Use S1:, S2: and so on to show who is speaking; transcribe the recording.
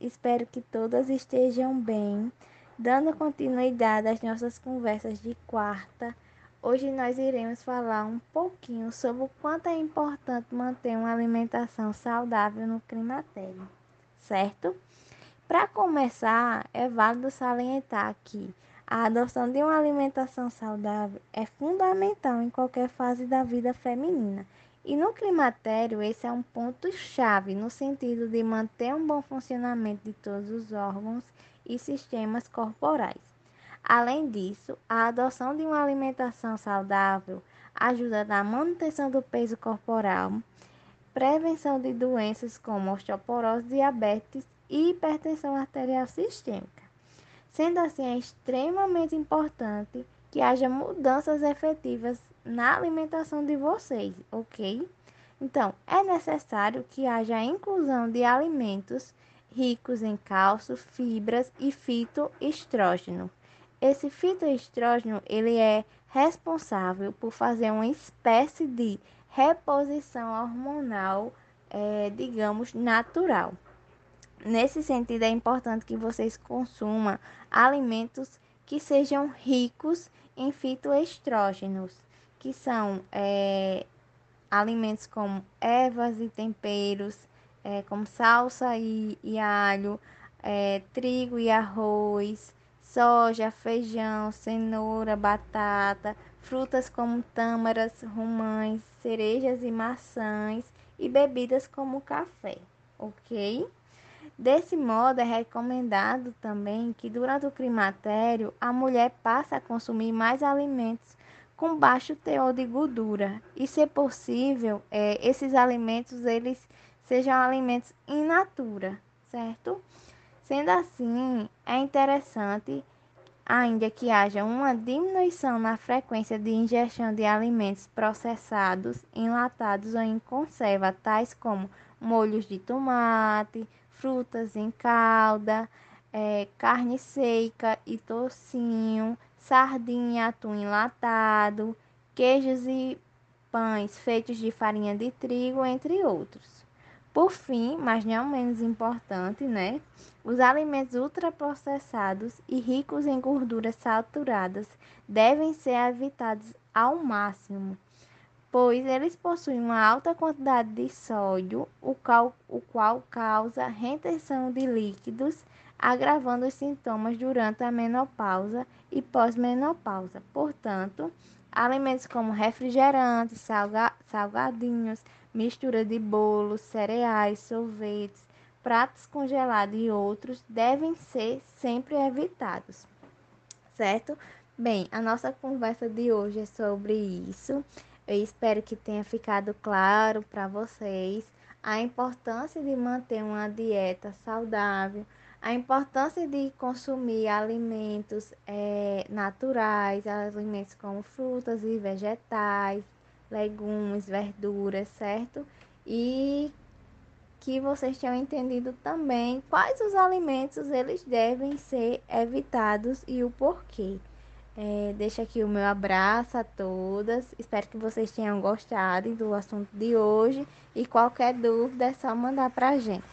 S1: Espero que todas estejam bem. Dando continuidade às nossas conversas de quarta, hoje nós iremos falar um pouquinho sobre o quanto é importante manter uma alimentação saudável no climatério, certo? Para começar, é válido salientar que a adoção de uma alimentação saudável é fundamental em qualquer fase da vida feminina. E no climatério, esse é um ponto-chave no sentido de manter um bom funcionamento de todos os órgãos e sistemas corporais. Além disso, a adoção de uma alimentação saudável ajuda na manutenção do peso corporal, prevenção de doenças como osteoporose, diabetes e hipertensão arterial sistêmica. Sendo assim, é extremamente importante que haja mudanças efetivas na alimentação de vocês, ok? Então, é necessário que haja a inclusão de alimentos ricos em cálcio, fibras e fitoestrógeno. Esse fitoestrógeno ele é responsável por fazer uma espécie de reposição hormonal, é, digamos, natural. Nesse sentido, é importante que vocês consumam alimentos que sejam ricos em fitoestrógenos, que são é, alimentos como ervas e temperos, é, como salsa e, e alho, é, trigo e arroz, soja, feijão, cenoura, batata, frutas como tâmaras, romãs, cerejas e maçãs e bebidas como café, ok? Desse modo, é recomendado também que durante o climatério a mulher passe a consumir mais alimentos com baixo teor de gordura e, se possível, é, esses alimentos eles sejam alimentos in natura, certo? Sendo assim, é interessante ainda que haja uma diminuição na frequência de ingestão de alimentos processados, enlatados ou em conserva, tais como molhos de tomate, frutas em calda, é, carne seca e tocinho, sardinha atum enlatado, queijos e pães feitos de farinha de trigo, entre outros. Por fim, mas não menos importante, né? Os alimentos ultraprocessados e ricos em gorduras saturadas devem ser evitados ao máximo, pois eles possuem uma alta quantidade de sódio, o qual, o qual causa retenção de líquidos, agravando os sintomas durante a menopausa e pós-menopausa. Portanto, alimentos como refrigerantes, salga, salgadinhos, mistura de bolos, cereais, sorvetes, pratos congelados e outros devem ser sempre evitados, certo? Bem, a nossa conversa de hoje é sobre isso. Eu espero que tenha ficado claro para vocês a importância de manter uma dieta saudável, a importância de consumir alimentos é, naturais, alimentos como frutas e vegetais, legumes, verduras, certo? E que vocês tenham entendido também quais os alimentos eles devem ser evitados e o porquê. É, deixo aqui o meu abraço a todas. Espero que vocês tenham gostado do assunto de hoje. E qualquer dúvida é só mandar pra gente.